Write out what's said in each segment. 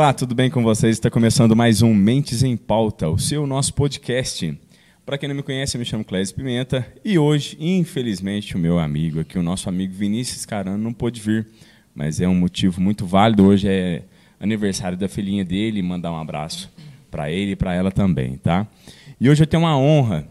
Olá, tudo bem com vocês? Está começando mais um Mentes em Pauta, o seu nosso podcast. Para quem não me conhece, eu me chamo Clésio Pimenta e hoje, infelizmente, o meu amigo aqui, o nosso amigo Vinícius Carano, não pôde vir, mas é um motivo muito válido. Hoje é aniversário da filhinha dele, mandar um abraço para ele e para ela também, tá? E hoje eu tenho uma honra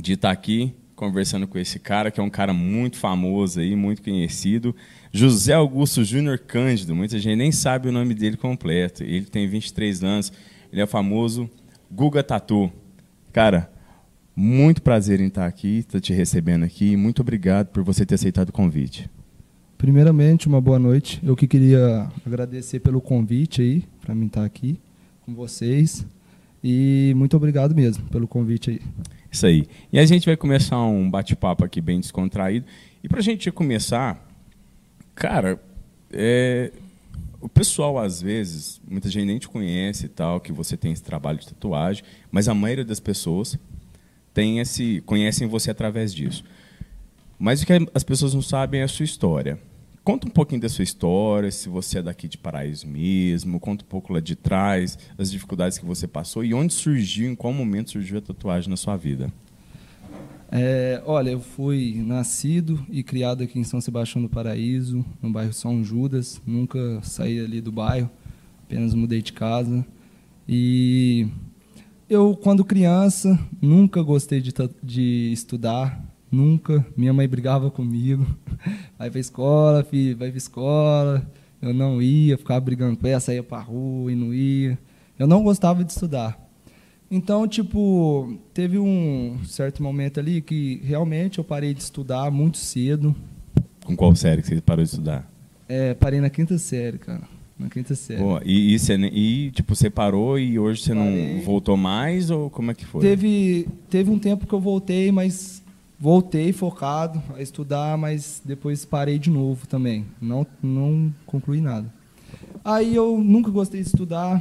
de estar aqui conversando com esse cara, que é um cara muito famoso aí, muito conhecido, José Augusto Júnior Cândido. Muita gente nem sabe o nome dele completo. Ele tem 23 anos, ele é o famoso Guga Tatu. Cara, muito prazer em estar aqui, estar te recebendo aqui. Muito obrigado por você ter aceitado o convite. Primeiramente, uma boa noite. Eu que queria agradecer pelo convite aí, para mim estar aqui com vocês. E muito obrigado mesmo pelo convite aí. Isso aí. E a gente vai começar um bate-papo aqui bem descontraído. E para a gente começar, cara, é, o pessoal às vezes, muita gente nem te conhece e tal, que você tem esse trabalho de tatuagem, mas a maioria das pessoas tem esse, conhecem você através disso. Mas o que as pessoas não sabem é a sua história. Conta um pouquinho da sua história, se você é daqui de Paraíso mesmo, conta um pouco lá de trás, as dificuldades que você passou e onde surgiu, em qual momento surgiu a tatuagem na sua vida. É, olha, eu fui nascido e criado aqui em São Sebastião do Paraíso, no bairro São Judas. Nunca saí ali do bairro, apenas mudei de casa. E eu, quando criança, nunca gostei de, de estudar, Nunca. Minha mãe brigava comigo. Vai pra escola, filho, vai pra escola. Eu não ia, ficava brigando com ela, saía pra rua e não ia. Eu não gostava de estudar. Então, tipo, teve um certo momento ali que realmente eu parei de estudar muito cedo. Com qual série que você parou de estudar? É, parei na quinta série, cara. Na quinta série. Pô, e, e, você, e, tipo, você parou e hoje você não voltou mais ou como é que foi? Teve, teve um tempo que eu voltei, mas voltei focado a estudar, mas depois parei de novo também. Não, não concluí nada. Aí eu nunca gostei de estudar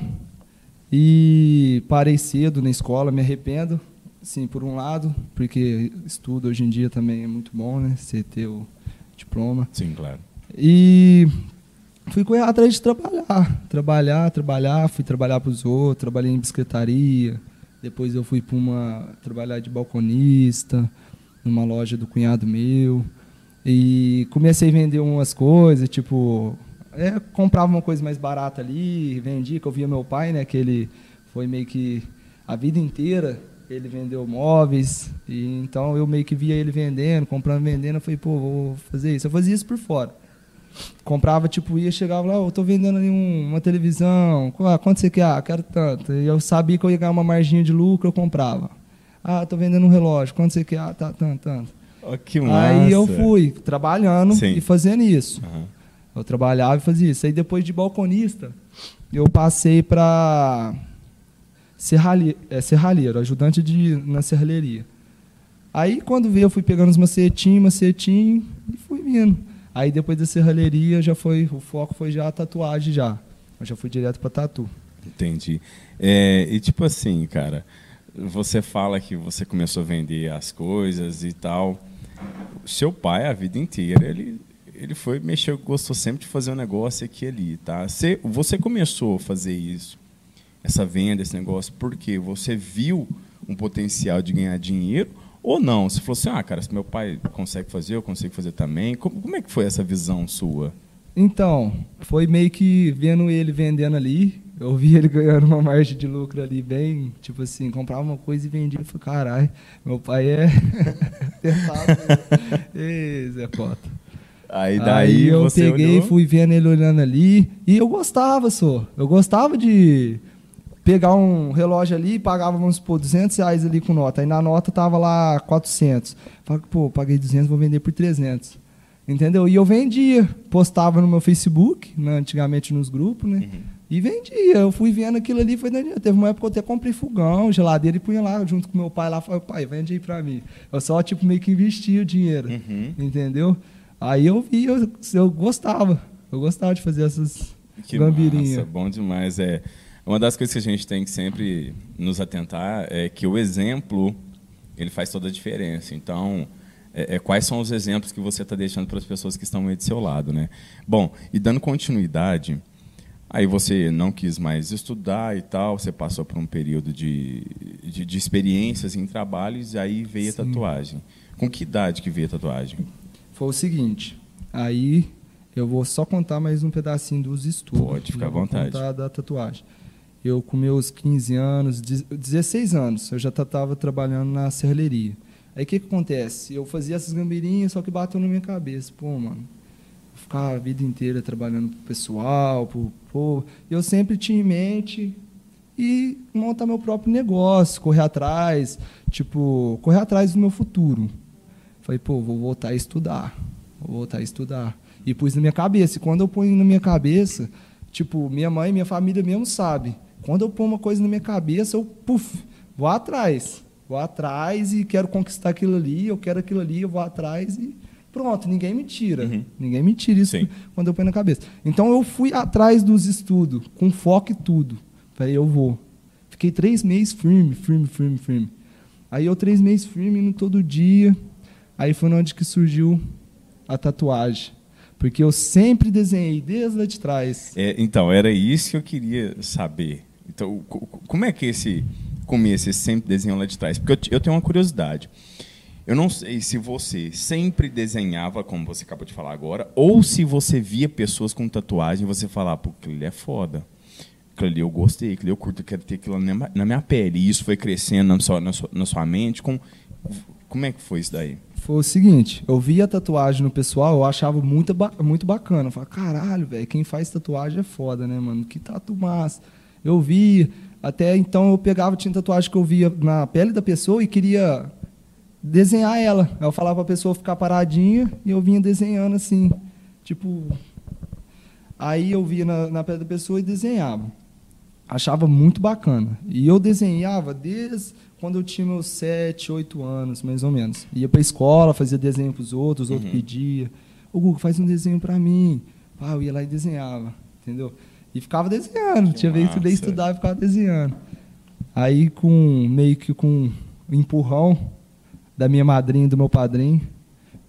e parei cedo na escola, me arrependo. Sim, por um lado, porque estudo hoje em dia também é muito bom, né? Você ter o diploma. Sim, claro. E fui correr atrás de trabalhar. Trabalhar, trabalhar, fui trabalhar para os outros, trabalhei em bicicletaria. Depois eu fui para uma trabalhar de balconista numa loja do cunhado meu. E comecei a vender umas coisas, tipo, é, comprava uma coisa mais barata ali, vendia, que eu via meu pai, né, que ele foi meio que a vida inteira ele vendeu móveis, e então eu meio que via ele vendendo, comprando, vendendo, eu falei, pô, vou fazer isso. Eu fazia isso por fora. Comprava, tipo, ia, chegava lá, eu tô vendendo ali um, uma televisão, quanto você quer? Ah, quero tanto. E eu sabia que eu ia ganhar uma margem de lucro, eu comprava. Ah, tô vendendo um relógio. Quanto você quer? Ah, tá, tanto, tanto. Oh, que massa. Aí eu fui trabalhando Sim. e fazendo isso. Uhum. Eu trabalhava e fazia isso. Aí depois de balconista, eu passei para serralhe, é, serralheiro, ajudante de, na serralheria. Aí quando veio, eu fui pegando os macetinhos, macetinho e fui vindo. Aí depois da serralheria, já foi, o foco foi já a tatuagem já. Eu já fui direto para tatu. Entendi. É, e tipo assim, cara, você fala que você começou a vender as coisas e tal. Seu pai, a vida inteira, ele, ele foi mexer, gostou sempre de fazer um negócio aqui e ali, tá? Você, você começou a fazer isso, essa venda, esse negócio, porque você viu um potencial de ganhar dinheiro ou não? Você falou assim, ah, cara, se meu pai consegue fazer, eu consigo fazer também. Como, como é que foi essa visão sua? Então, foi meio que vendo ele vendendo ali, eu vi ele ganhando uma margem de lucro ali bem, tipo assim, comprava uma coisa e vendia. Eu falei, caralho, meu pai é tentado. Ei, Zé Cota. Aí daí Aí eu peguei, olhou? fui vendo ele olhando ali, e eu gostava, só. Eu gostava de pegar um relógio ali, pagava, vamos supor, 200 reais ali com nota. Aí na nota tava lá 400. Falei, pô, paguei 200, vou vender por 300. Entendeu? E eu vendia, postava no meu Facebook, né, antigamente nos grupos, né? Uhum. E vendia. Eu fui vendo aquilo ali, foi dando Teve uma época que eu até comprei fogão, geladeira e punha lá junto com meu pai lá. Falei, pai, vende aí pra mim. Eu só, tipo, meio que investia o dinheiro. Uhum. Entendeu? Aí eu vi, eu, eu gostava. Eu gostava de fazer essas que gambirinhas. Massa, bom demais. É, uma das coisas que a gente tem que sempre nos atentar é que o exemplo ele faz toda a diferença. Então, é, é, quais são os exemplos que você está deixando para as pessoas que estão aí do seu lado, né? Bom, e dando continuidade, Aí você não quis mais estudar e tal, você passou por um período de, de, de experiências em trabalhos e aí veio Sim. a tatuagem. Com que idade que veio a tatuagem? Foi o seguinte, aí eu vou só contar mais um pedacinho dos estudos. Pode ficar à vontade. Contar da tatuagem. Eu, com meus 15 anos, 16 anos, eu já estava trabalhando na serralheria. Aí o que, que acontece? Eu fazia essas gambirinhas, só que bateu na minha cabeça. Pô, mano, ficar a vida inteira trabalhando pro pessoal, pro povo. Eu sempre tinha em mente e montar meu próprio negócio, correr atrás, tipo, correr atrás do meu futuro. Falei, pô, vou voltar a estudar, vou voltar a estudar. E pus na minha cabeça. E quando eu ponho na minha cabeça, tipo, minha mãe, minha família mesmo sabe. Quando eu ponho uma coisa na minha cabeça, eu, puf, vou atrás. Vou atrás e quero conquistar aquilo ali, eu quero aquilo ali, eu vou atrás e Pronto, ninguém me tira. Uhum. Ninguém me tira isso Sim. quando eu ponho na cabeça. Então eu fui atrás dos estudos, com foco e tudo. Falei, eu vou. Fiquei três meses firme, firme, firme, firme. Aí eu três meses firme, indo todo dia. Aí foi onde que surgiu a tatuagem. Porque eu sempre desenhei, desde lá de trás. É, então, era isso que eu queria saber. Então, como é que esse começo, esse sempre desenhou lá de trás? Porque eu, eu tenho uma curiosidade. Eu não sei se você sempre desenhava, como você acabou de falar agora, ou se você via pessoas com tatuagem e você falava, pô, ali é foda. Aquilo eu gostei, aquilo eu curto, eu quero ter aquilo na minha pele. E isso foi crescendo na sua, na sua, na sua mente. Com, como é que foi isso daí? Foi o seguinte, eu via tatuagem no pessoal, eu achava muito, muito bacana. Eu falava, caralho, velho, quem faz tatuagem é foda, né, mano? Que tatu massa. Eu via, até então eu pegava, tinha tatuagem que eu via na pele da pessoa e queria desenhar ela. Eu falava para a pessoa ficar paradinha e eu vinha desenhando assim, tipo. Aí eu via na, na pele da pessoa e desenhava. Achava muito bacana. E eu desenhava desde quando eu tinha meus sete, oito anos, mais ou menos. Ia para a escola, fazia desenho para os outros, os uhum. outros pediam. Ô, Google, faz um desenho para mim. Ah, eu ia lá e desenhava, entendeu? E ficava desenhando. Que tinha vez que eu estudar e ficava desenhando. Aí, com meio que com um empurrão, da minha madrinha e do meu padrinho.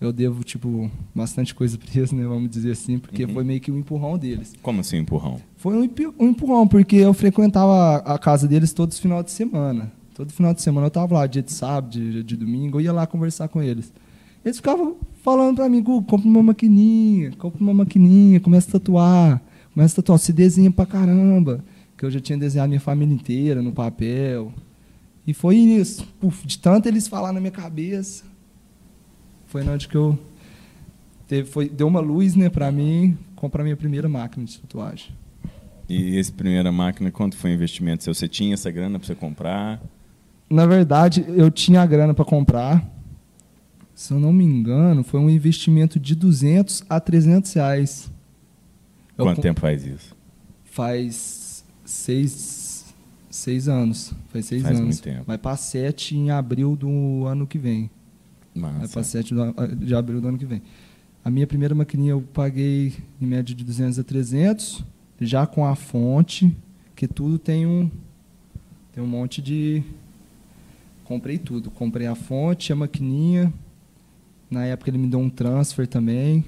Eu devo, tipo, bastante coisa para eles, né? Vamos dizer assim, porque uhum. foi meio que um empurrão deles. Como assim, empurrão? Foi um, um empurrão, porque eu frequentava a casa deles todos os finais de semana. Todo final de semana eu estava lá, dia de sábado, dia de domingo, eu ia lá conversar com eles. Eles ficavam falando para mim, compra uma maquininha, compra uma maquininha, começa a tatuar, começa a tatuar, se desenha pra caramba. Que eu já tinha desenhado minha família inteira no papel. E foi isso. Puf, de tanto eles falar na minha cabeça, foi na hora que eu teve, foi, deu uma luz né, para mim comprar minha primeira máquina de tatuagem. E essa primeira máquina, quanto foi o investimento? Você tinha essa grana para você comprar? Na verdade, eu tinha a grana para comprar. Se eu não me engano, foi um investimento de 200 a 300 reais. Quanto eu, tempo faz isso? Faz seis, Seis anos. Faz seis Faz anos. Muito tempo. Vai para sete em abril do ano que vem. Massa. Vai para sete de abril do ano que vem. A minha primeira maquininha eu paguei em média de 200 a 300, já com a fonte, que tudo tem um tem um monte de comprei tudo, comprei a fonte, a maquininha. Na época ele me deu um transfer também.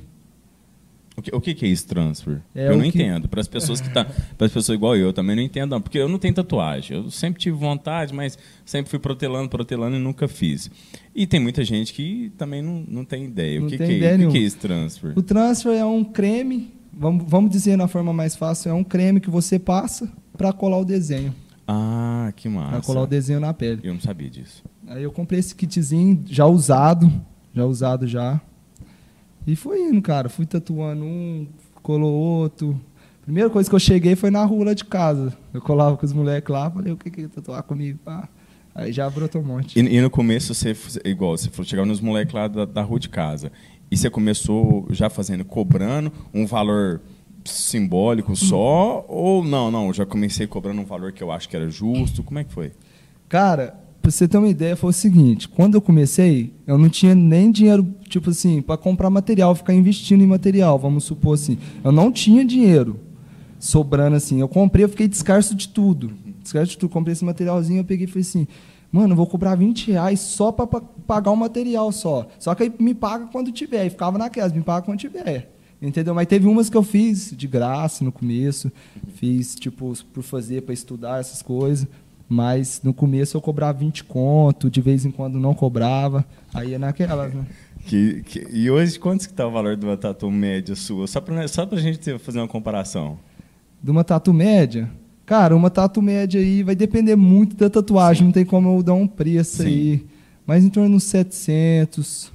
O que, o que é esse transfer? É eu não que... entendo. Para as pessoas que tá, para as pessoas igual eu, também não entendo, não, porque eu não tenho tatuagem. Eu sempre tive vontade, mas sempre fui protelando, protelando e nunca fiz. E tem muita gente que também não, não tem ideia. Não o que, tem que, ideia é, o que é esse transfer? O transfer é um creme, vamos, vamos dizer na forma mais fácil, é um creme que você passa para colar o desenho. Ah, que massa. Para colar o desenho na pele. Eu não sabia disso. Aí eu comprei esse kitzinho já usado, já usado já. E foi indo, cara. Fui tatuando um, colou outro. Primeira coisa que eu cheguei foi na rua lá de casa. Eu colava com os moleques lá, falei, o que que ia tatuar comigo? Ah, aí já brotou um monte. E, e, no começo, você, igual, você falou, chegava nos moleques lá da, da rua de casa. E você começou já fazendo, cobrando um valor simbólico só? Hum. Ou não, não, já comecei cobrando um valor que eu acho que era justo? Como é que foi? Cara, Pra você ter uma ideia, foi o seguinte: quando eu comecei, eu não tinha nem dinheiro, tipo assim, para comprar material, ficar investindo em material, vamos supor assim. Eu não tinha dinheiro sobrando assim. Eu comprei, eu fiquei descarso de tudo. Descarso de tudo. Comprei esse materialzinho, eu peguei e falei assim: mano, eu vou cobrar 20 reais só para pagar o material só. Só que aí me paga quando tiver. E ficava naquelas, me paga quando tiver. Entendeu? Mas teve umas que eu fiz de graça no começo, fiz tipo por fazer, para estudar essas coisas. Mas no começo eu cobrava 20 conto, de vez em quando não cobrava, aí é naquelas, né? Que, que, e hoje, quanto que está o valor de uma tatu média sua? Só para só a gente ter, fazer uma comparação. De uma tatu média? Cara, uma tatu média aí vai depender muito da tatuagem, Sim. não tem como eu dar um preço Sim. aí. Mas em torno de 700,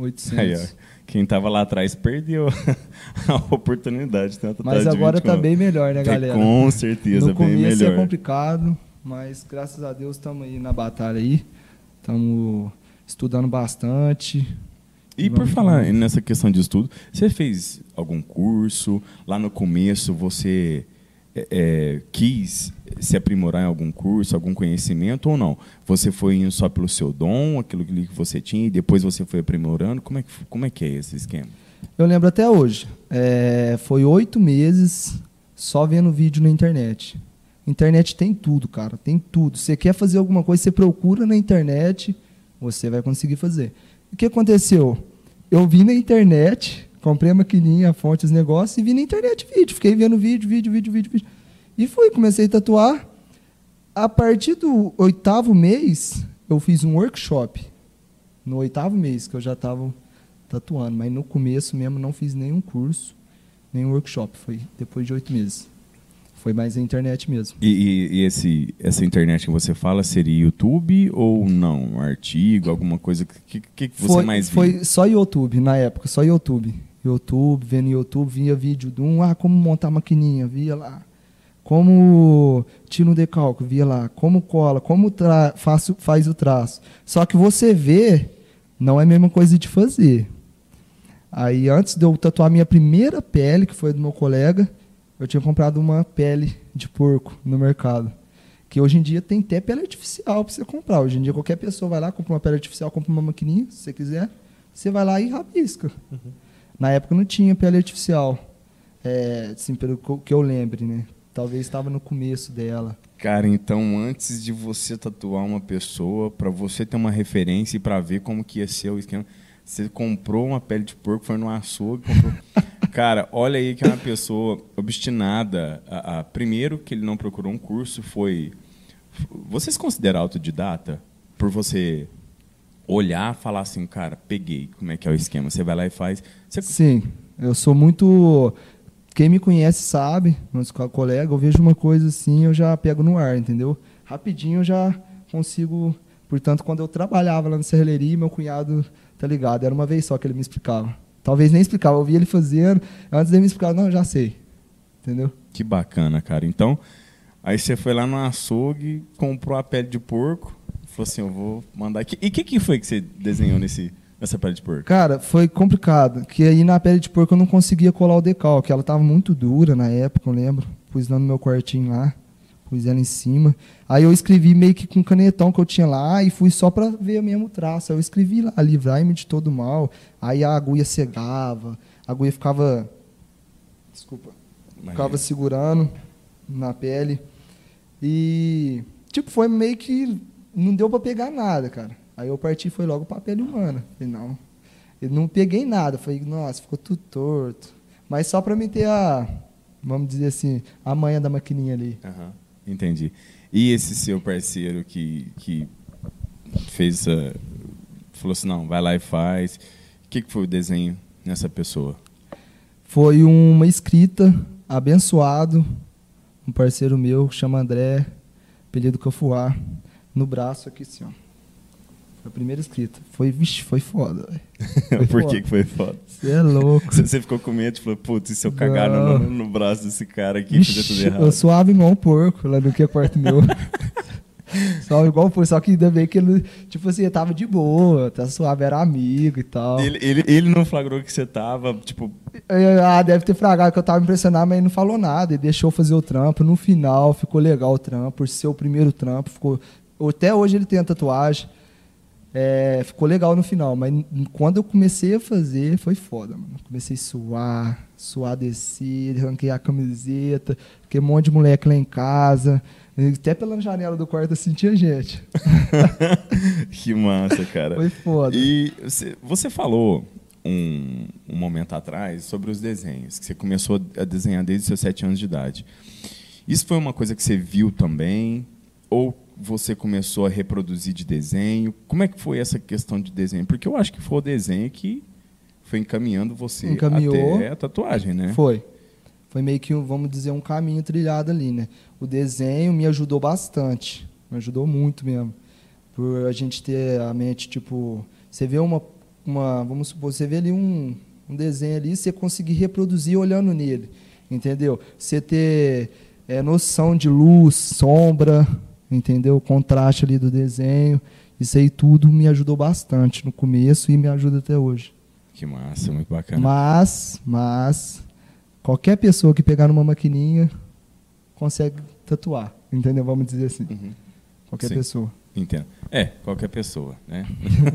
800. Aí, quem estava lá atrás perdeu a oportunidade. De mas agora está bem melhor, né, galera? Com certeza, no bem melhor. No começo é complicado, mas graças a Deus estamos aí na batalha aí. Estamos estudando bastante, e por falar nessa questão de estudo, você fez algum curso? Lá no começo você é, é, quis se aprimorar em algum curso, algum conhecimento ou não? Você foi indo só pelo seu dom, aquilo que você tinha, e depois você foi aprimorando? Como é que, como é, que é esse esquema? Eu lembro até hoje. É, foi oito meses só vendo vídeo na internet. Internet tem tudo, cara, tem tudo. Você quer fazer alguma coisa, você procura na internet, você vai conseguir fazer. O que aconteceu? Eu vi na internet, comprei a maquininha, a fonte, os negócios, e vi na internet vídeo. Fiquei vendo vídeo, vídeo, vídeo, vídeo, vídeo. E fui, comecei a tatuar. A partir do oitavo mês, eu fiz um workshop. No oitavo mês que eu já estava tatuando. Mas no começo mesmo não fiz nenhum curso, nenhum workshop. Foi depois de oito meses. Foi mais a internet mesmo. E, e, e, esse, essa internet que você fala seria YouTube ou não? Um artigo, alguma coisa? O que, que, que, você foi, mais viu? Foi só YouTube, na época, só YouTube. YouTube, vendo YouTube, via vídeo de um, ah, como montar maquininha, via lá. Como tira um decalque, via lá. Como cola, como tra faço, faz o traço. Só que você vê, não é a mesma coisa de fazer. Aí, antes de eu tatuar minha primeira pele, que foi do meu colega, eu tinha comprado uma pele de porco no mercado. Que hoje em dia tem até pele artificial para você comprar. Hoje em dia qualquer pessoa vai lá, compra uma pele artificial, compra uma maquininha, se você quiser, você vai lá e rabisca. Uhum. Na época não tinha pele artificial. É, assim, pelo que eu lembre, né? Talvez estava no começo dela. Cara, então antes de você tatuar uma pessoa, para você ter uma referência e para ver como que ia ser o esquema, você comprou uma pele de porco, foi no açougue, comprou... Cara, olha aí que é uma pessoa obstinada. A, a, primeiro que ele não procurou um curso foi. Você se considera autodidata? Por você olhar falar assim, cara, peguei, como é que é o esquema? Você vai lá e faz. Você... Sim, eu sou muito. Quem me conhece sabe, meus colegas, eu vejo uma coisa assim, eu já pego no ar, entendeu? Rapidinho eu já consigo. Portanto, quando eu trabalhava lá na serralheria, meu cunhado, tá ligado? Era uma vez só que ele me explicava. Talvez nem explicava, eu via ele fazendo, antes dele me explicar, não, já sei. Entendeu? Que bacana, cara. Então, aí você foi lá no açougue, comprou a pele de porco, falou assim, eu vou mandar aqui. E o que, que foi que você desenhou nesse, nessa pele de porco? Cara, foi complicado, que aí na pele de porco eu não conseguia colar o decalque, ela estava muito dura na época, eu lembro. Pus lá no meu quartinho lá pus ela em cima. Aí eu escrevi meio que com um canetão que eu tinha lá e fui só para ver mesmo o traço. Aí eu escrevi lá, livrai-me de todo mal. Aí a agulha cegava, a agulha ficava. Desculpa. Ficava segurando na pele. E, tipo, foi meio que. Não deu para pegar nada, cara. Aí eu parti foi logo para a pele humana. Falei, não. Eu não peguei nada. Falei, nossa, ficou tudo torto. Mas só para me ter a. Vamos dizer assim, a manha da maquininha ali. Uhum. Entendi. E esse seu parceiro que, que fez essa. falou assim: não, vai lá e faz. O que, que foi o desenho nessa pessoa? Foi uma escrita, abençoado, um parceiro meu, chama André, apelido Cafuá, no braço aqui assim. Foi a primeira escrita. Foi, vixe, foi foda, velho. Por que, que foi foda? Você é louco. Você ficou com medo, falou, putz, e se eu cagar no, no, braço desse cara aqui, vixe, fazer tudo errado? Eu suave igual um porco lá no que é quarto meu. Só igual foi, só que ainda bem que ele, tipo assim, tava de boa, tá suave, era amigo e tal. Ele, ele, ele não flagrou que você tava, tipo. Ah, deve ter flagrado que eu tava impressionado, mas ele não falou nada. Ele deixou fazer o trampo. No final ficou legal o trampo, por ser o primeiro trampo. Ficou... Até hoje ele tem a tatuagem. É, ficou legal no final, mas quando eu comecei a fazer, foi foda, mano. Comecei a suar, suar descer, arranquei a camiseta, fiquei um monte de moleque lá em casa. Até pela janela do quarto eu sentia gente. que massa, cara. Foi foda. E você, você falou um, um momento atrás sobre os desenhos, que você começou a desenhar desde os seus sete anos de idade. Isso foi uma coisa que você viu também? Ou você começou a reproduzir de desenho? Como é que foi essa questão de desenho? Porque eu acho que foi o desenho que foi encaminhando você Encaminhou. até a tatuagem, né? Foi. Foi meio que, vamos dizer, um caminho trilhado ali, né? O desenho me ajudou bastante. Me ajudou muito mesmo. Por a gente ter a mente, tipo... Você vê uma... uma vamos supor, você vê ali um, um desenho ali, você conseguir reproduzir olhando nele. Entendeu? Você ter é, noção de luz, sombra, entendeu? O contraste ali do desenho. Isso aí tudo me ajudou bastante no começo e me ajuda até hoje. Que massa, muito bacana. Mas, mas, qualquer pessoa que pegar numa maquininha consegue tatuar, entendeu? Vamos dizer assim. Uhum. Qualquer Sim. pessoa. Entendo. É, qualquer pessoa, né?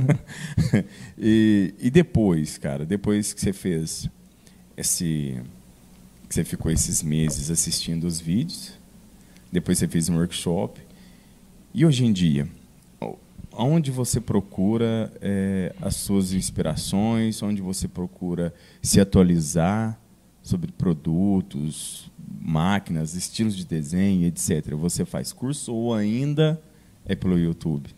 e, e depois, cara, depois que você fez esse. que você ficou esses meses assistindo os vídeos, depois você fez um workshop. E hoje em dia, onde você procura é, as suas inspirações, onde você procura se atualizar sobre produtos, máquinas, estilos de desenho, etc. Você faz curso ou ainda é pelo YouTube?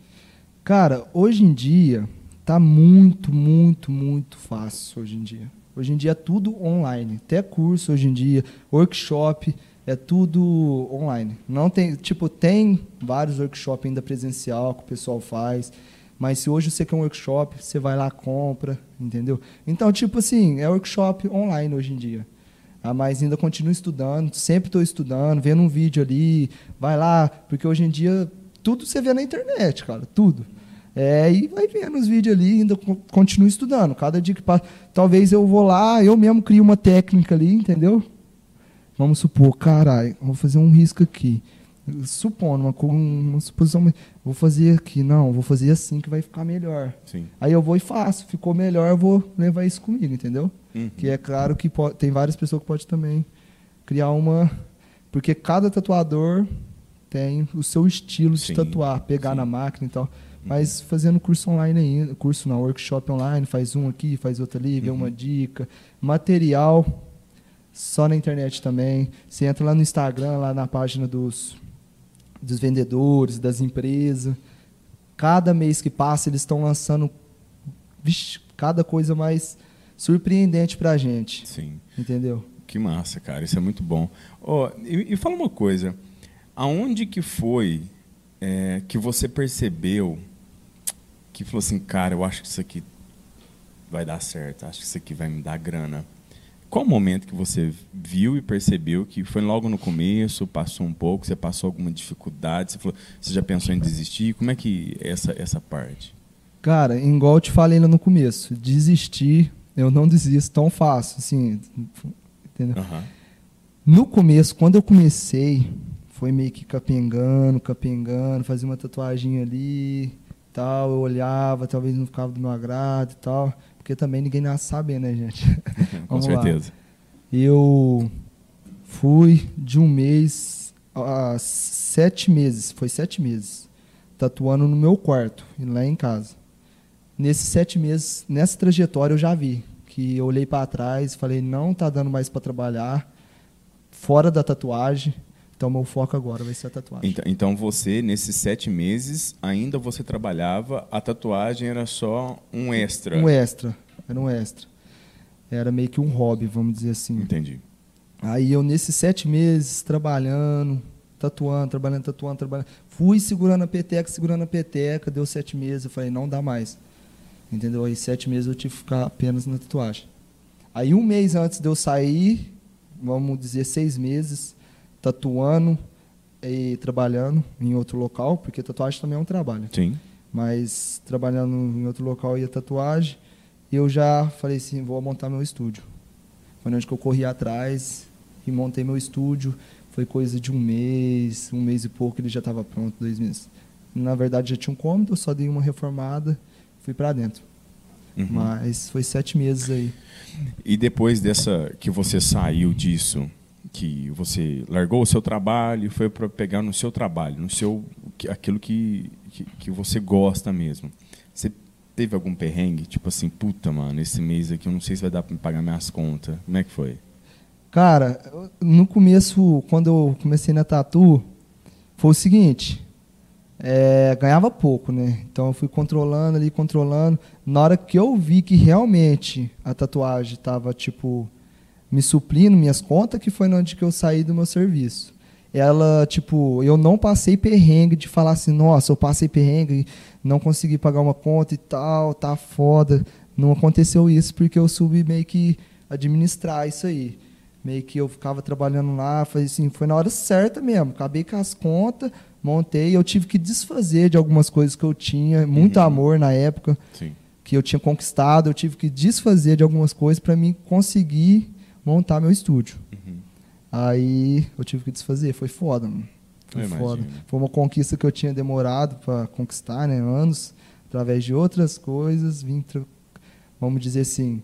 Cara, hoje em dia tá muito, muito, muito fácil hoje em dia. Hoje em dia é tudo online, até curso hoje em dia, workshop, é tudo online. Não tem, tipo, tem vários workshops ainda presencial que o pessoal faz, mas se hoje você quer um workshop, você vai lá compra, entendeu? Então, tipo assim, é workshop online hoje em dia. Ah, mas ainda continuo estudando, sempre estou estudando, vendo um vídeo ali, vai lá, porque hoje em dia tudo você vê na internet, cara, tudo. É, e vai vendo os vídeos ali, ainda continuo estudando. Cada dia que passa, talvez eu vou lá, eu mesmo crio uma técnica ali, entendeu? Vamos supor, caralho, vou fazer um risco aqui. Supondo, uma, uma suposição, vou fazer aqui, não, vou fazer assim que vai ficar melhor. Sim. Aí eu vou e faço, ficou melhor, eu vou levar isso comigo, entendeu? Uhum. Que é claro que pode, tem várias pessoas que podem também criar uma. Porque cada tatuador tem o seu estilo Sim, de tatuar, pegar sim. na máquina e tal. Mas fazendo curso online ainda, curso não, workshop online, faz um aqui, faz outro ali, vê Uhum. uma dica. Material, só na internet também. Você entra lá no Instagram, lá na página dos, dos vendedores, das empresas. Cada mês que passa, eles estão lançando vixe, cada coisa mais surpreendente pra gente. Sim. Entendeu? Que massa, cara. Isso é muito bom. Ó, e, e fala uma coisa. Aonde que foi é, que você percebeu que falou assim, cara, eu acho que isso aqui vai dar certo, acho que isso aqui vai me dar grana. Qual o momento que você viu e percebeu que foi logo no começo, passou um pouco, você passou alguma dificuldade, você, falou, você já pensou em desistir? Como é que é essa, essa parte? Cara, igual eu te falei lá no começo, desistir, eu não desisto tão fácil, assim, entendeu? Aham. No começo, quando eu comecei, foi meio que capengando, capengando, fazia uma tatuagem ali, tal, eu olhava, talvez não ficava do meu agrado e tal, porque também ninguém nasce sabendo, né, gente? Com Vamos lá. certeza. Eu fui de um mês a sete meses, foi sete meses, tatuando no meu quarto, lá em casa. Nesses sete meses, nessa trajetória eu já vi que eu olhei para trás falei, não tá dando mais para trabalhar fora da tatuagem, então meu foco agora vai ser a tatuagem. Então, então você, nesses sete meses, ainda você trabalhava, a tatuagem era só um extra. Um extra, era um extra. Era meio que um hobby, vamos dizer assim. Entendi. Aí eu, nesses sete meses, trabalhando, tatuando, trabalhando, tatuando, trabalhando, fui segurando a peteca, segurando a peteca, deu sete meses, eu falei, não dá mais. Entendeu? Aí sete meses eu tive que ficar apenas na tatuagem. Aí um mês antes de eu sair, vamos dizer seis meses, tatuando e trabalhando em outro local, porque tatuagem também é um trabalho Sim. mas trabalhando em outro local e a tatuagem, eu já falei assim, vou montar meu estúdio. Foi onde que eu corri atrás e montei meu estúdio. Foi coisa de um mês, um mês e pouco, ele já estava pronto, dois meses. Na verdade já tinha um cômodo, só dei uma reformada, fui para dentro. Uhum. Mas foi sete meses aí. E depois dessa que você saiu disso, que você largou o seu trabalho e foi para pegar no seu trabalho, no seu aquilo que, que, que você gosta mesmo. Você teve algum perrengue? Tipo assim, puta, mano, esse mês aqui eu não sei se vai dar me pagar minhas contas. Como é que foi? Cara, no começo, quando eu comecei na tatu, foi o seguinte. É, ganhava pouco, né? Então eu fui controlando ali, controlando. Na hora que eu vi que realmente a tatuagem estava, tipo, me suprindo minhas contas, que foi onde que eu saí do meu serviço. Ela, tipo, eu não passei perrengue de falar assim, nossa, eu passei perrengue, não consegui pagar uma conta e tal, tá foda. Não aconteceu isso porque eu soube meio que administrar isso aí. Meio que eu ficava trabalhando lá, foi assim, foi na hora certa mesmo. Acabei com as contas, montei, eu tive que desfazer de algumas coisas que eu tinha, muito Uhum. amor na época, Sim. que eu tinha conquistado, eu tive que desfazer de algumas coisas para mim conseguir montar meu estúdio. Uhum. Aí eu tive que desfazer, foi foda, mano. Foi Eu foda. imagino. Foi uma conquista que eu tinha demorado para conquistar, né, anos, através de outras coisas, vim, vamos dizer assim,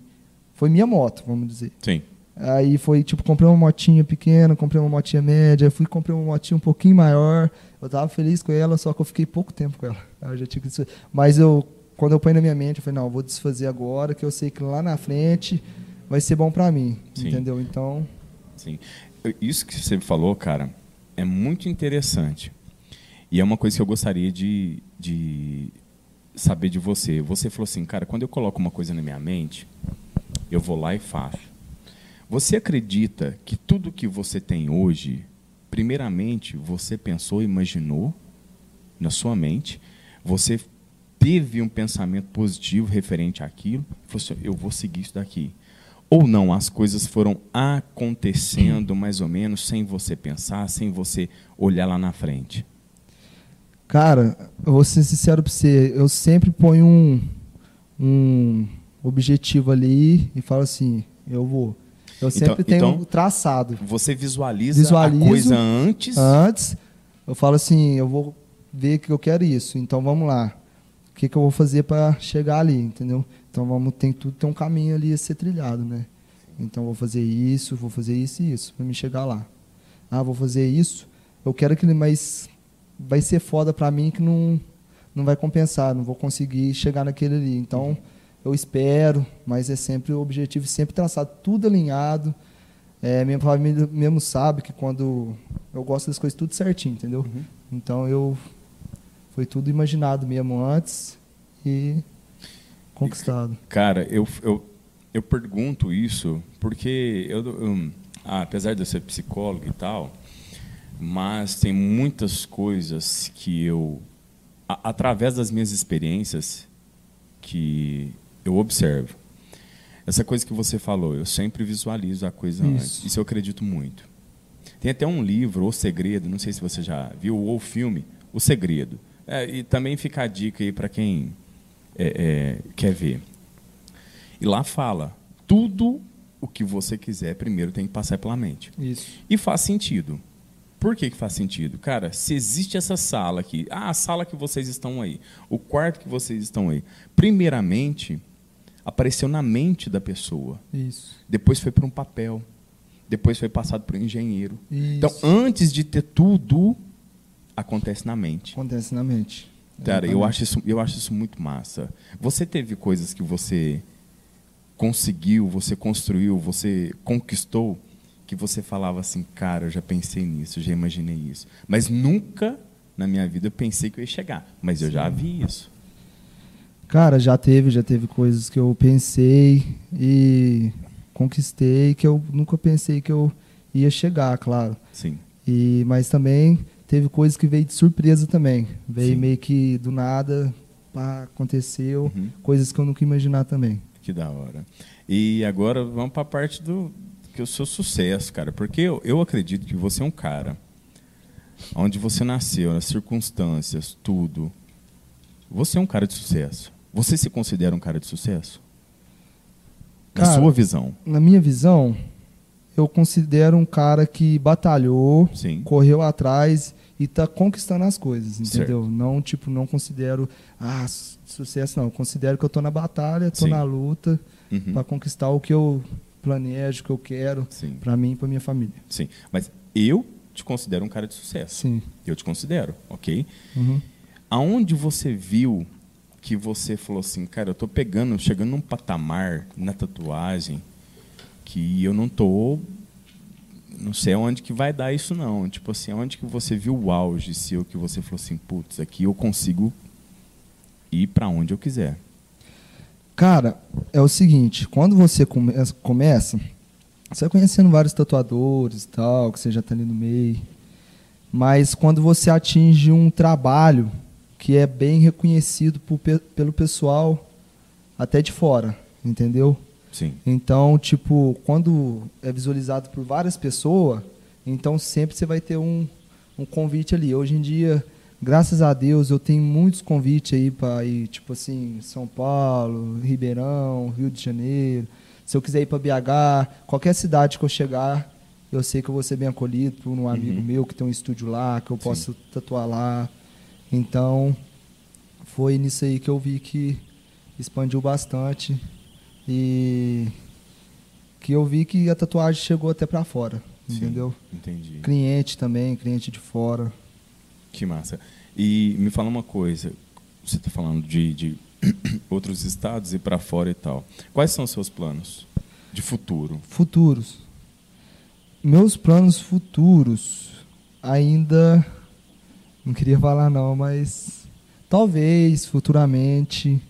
foi minha moto, vamos dizer. Sim. Aí foi tipo, comprei uma motinha pequena, comprei uma motinha média, fui comprei uma motinha um pouquinho maior. Eu tava feliz com ela, só que eu fiquei pouco tempo com ela. Eu já tinha que desfazer. Mas eu, quando eu ponho na minha mente, eu falei, não, eu vou desfazer agora, que eu sei que lá na frente vai ser bom pra mim, Sim. entendeu? Então, Sim. Isso que você falou, cara, é muito interessante. E é uma coisa que eu gostaria de, de saber de você. Você falou assim, cara, quando eu coloco uma coisa na minha mente, eu vou lá e faço. Você acredita que tudo que você tem hoje, primeiramente, você pensou, imaginou na sua mente, você teve um pensamento positivo referente àquilo, e falou assim, eu vou seguir isso daqui. Ou não, as coisas foram acontecendo mais ou menos sem você pensar, sem você olhar lá na frente. Cara, eu vou ser sincero pra você, eu sempre ponho um, um objetivo ali e falo assim, eu vou. Eu Então- sempre tenho então- um traçado. Você visualiza Visualizo a coisa antes. Antes, eu falo assim, eu vou ver que eu quero isso, então vamos lá. O que, que eu vou fazer para chegar ali, entendeu? Então vamos, tem tudo, tem um caminho ali a ser trilhado, né? Então vou fazer isso, vou fazer isso e isso para me chegar lá. Ah, vou fazer isso. Eu quero aquele, mas vai ser foda para mim que não não vai compensar, não vou conseguir chegar naquele ali. Então eu espero, mas é sempre o objetivo sempre traçado, tudo alinhado. É, minha família mesmo sabe que quando eu gosto das coisas tudo certinho, entendeu? Uhum. Então eu foi tudo imaginado mesmo antes e conquistado. Cara, eu, eu, eu pergunto isso porque eu, eu- ah, apesar de eu ser psicólogo e tal, mas tem muitas coisas que eu, a- através das minhas experiências, que eu observo. Essa coisa que você falou, eu sempre visualizo a coisa Isso. antes. Isso eu acredito muito. Tem até um livro, O Segredo, não sei se você já viu, ou o filme, O Segredo. É, e também fica a dica aí para quem é, é, quer ver. E lá fala, tudo o que você quiser primeiro tem que passar pela mente. Isso. E faz sentido. Por que, que faz sentido? Cara, se existe essa sala aqui, ah, a sala que vocês estão aí, o quarto que vocês estão aí, primeiramente apareceu na mente da pessoa, Isso. depois foi para um papel, depois foi passado para o engenheiro. Isso. Então, antes de ter tudo, acontece na mente. acontece na mente. Cara, eu Exatamente. acho, isso, eu acho isso muito massa. Você teve coisas que você conseguiu, você construiu, você conquistou, que você falava assim, cara, eu já pensei nisso, já imaginei isso. Mas nunca na minha vida eu pensei que eu ia chegar. Mas eu já vi isso. Cara, já teve, já teve coisas que eu pensei e conquistei que eu nunca pensei que eu ia chegar, claro. Sim. E mas também teve coisas que veio de surpresa também. Veio Sim. meio que do nada, pá, aconteceu, Uhum. coisas que eu nunca ia imaginar também. Que da hora. E agora vamos para a parte do que o seu sucesso, cara. Porque eu, eu acredito que você é um cara onde você nasceu, as circunstâncias, tudo. Você é um cara de sucesso. Você se considera um cara de sucesso? Na Cara, sua visão. Na minha visão, eu considero um cara que batalhou, Sim. correu atrás e tá conquistando as coisas, entendeu? Certo. Não, tipo, não considero ah, su- sucesso não, eu considero que eu tô na batalha, tô Sim. na luta Uhum. para conquistar o que eu planejo, o que eu quero para mim e para minha família. Sim. Mas eu te considero um cara de sucesso. Sim. Eu te considero, ok? Uhum. Aonde você viu que você falou assim, cara, eu tô pegando, chegando num patamar na tatuagem que eu não tô não sei onde que vai dar isso não. Tipo assim, onde que você viu o auge seu que você falou assim, putz, aqui eu consigo ir para onde eu quiser. Cara, é o seguinte, quando você come começa, você vai conhecendo vários tatuadores e tal, que você já está ali no meio. Mas quando você atinge um trabalho que é bem reconhecido por, pelo pessoal até de fora, entendeu? Sim. Então, tipo, quando é visualizado por várias pessoas, então sempre você vai ter um, um convite ali. Hoje em dia, graças a Deus, eu tenho muitos convites aí para ir, tipo assim, São Paulo, Ribeirão, Rio de Janeiro. Se eu quiser ir para BH, qualquer cidade que eu chegar, eu sei que eu vou ser bem acolhido por um amigo uhum. meu que tem um estúdio lá, que eu posso Sim. tatuar lá. Então, foi nisso aí que eu vi que expandiu bastante e que eu vi que a tatuagem chegou até para fora, Sim, entendeu? Entendi. Cliente também, cliente de fora. Que massa. E me fala uma coisa, você está falando de, de outros estados e para fora e tal. Quais são os seus planos de futuro? Futuros. Meus planos futuros ainda não queria falar não, mas talvez futuramente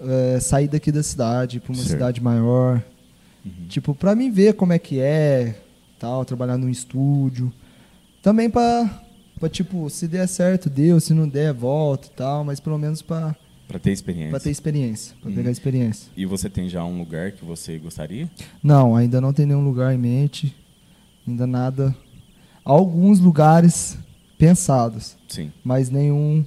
é, sair daqui da cidade para uma certo. cidade maior. Uhum. Tipo, para mim ver como é que é, tal, trabalhar num estúdio. Também para para tipo, se der certo, deu, se não der, volta e tal, mas pelo menos para para ter experiência. Para ter experiência, para uhum. pegar experiência. E você tem já um lugar que você gostaria? Não, ainda não tem nenhum lugar em mente. Ainda Alguns lugares pensados. Sim. Mas nenhum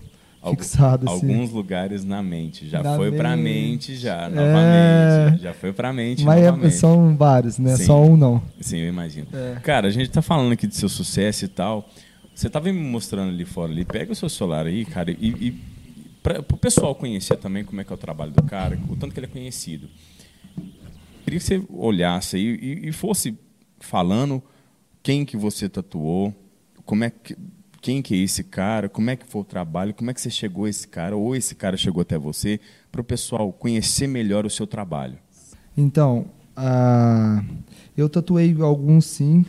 fixado. Assim. Alguns lugares na mente. Já na foi para mente já, é. novamente. É... Já foi para mente Mas é, novamente. são vários, né? Sim. Só um não. Sim, eu imagino. É. Cara, a gente tá falando aqui do seu sucesso e tal. Você tava me mostrando ali fora ali. Pega o seu celular aí, cara, e, e para o pessoal conhecer também como é que é o trabalho do cara, o tanto que ele é conhecido. Queria que você olhasse aí e, e fosse falando quem que você tatuou, como é que quem que é esse cara, como é que foi o trabalho, como é que você chegou a esse cara, ou esse cara chegou até você, para o pessoal conhecer melhor o seu trabalho. Então, uh, eu tatuei alguns sim,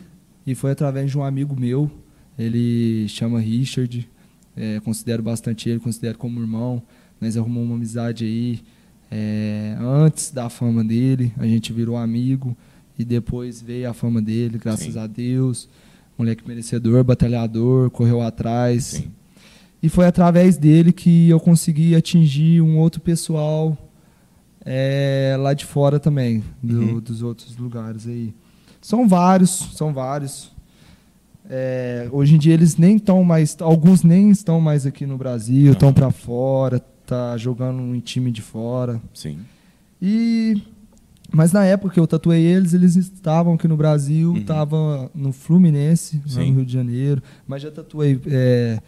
e foi através de um amigo meu, ele chama Richard, é, considero bastante ele, considero como irmão, nós arrumamos uma amizade aí é, antes da fama dele, a gente virou amigo, e depois veio a fama dele, graças Sim. a Deus. Moleque merecedor, batalhador, correu atrás. Sim. E foi através dele que eu consegui atingir um outro pessoal é, lá de fora também, do, uhum. dos outros lugares aí. São vários, são vários. É, hoje em dia eles nem estão mais, alguns nem estão mais aqui no Brasil, estão para fora, tá jogando em time de fora. Sim. E mas na época que eu tatuei eles, eles estavam aqui no Brasil, estavam uhum. no Fluminense, lá no Rio de Janeiro. Mas já tatuei é,